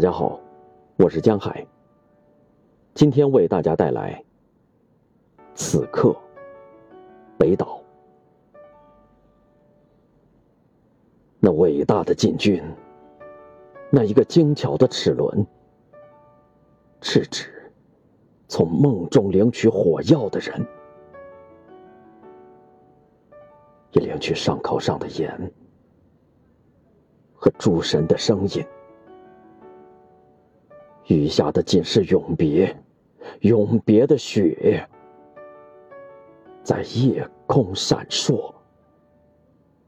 大家好，我是江海。今天为大家带来《此刻北岛》。那伟大的禁军，那一个精巧的齿轮，是指从梦中领取火药的人，也领取上口上的盐和诸神的声音。余下的仅是永别，永别的雪，在夜空闪烁。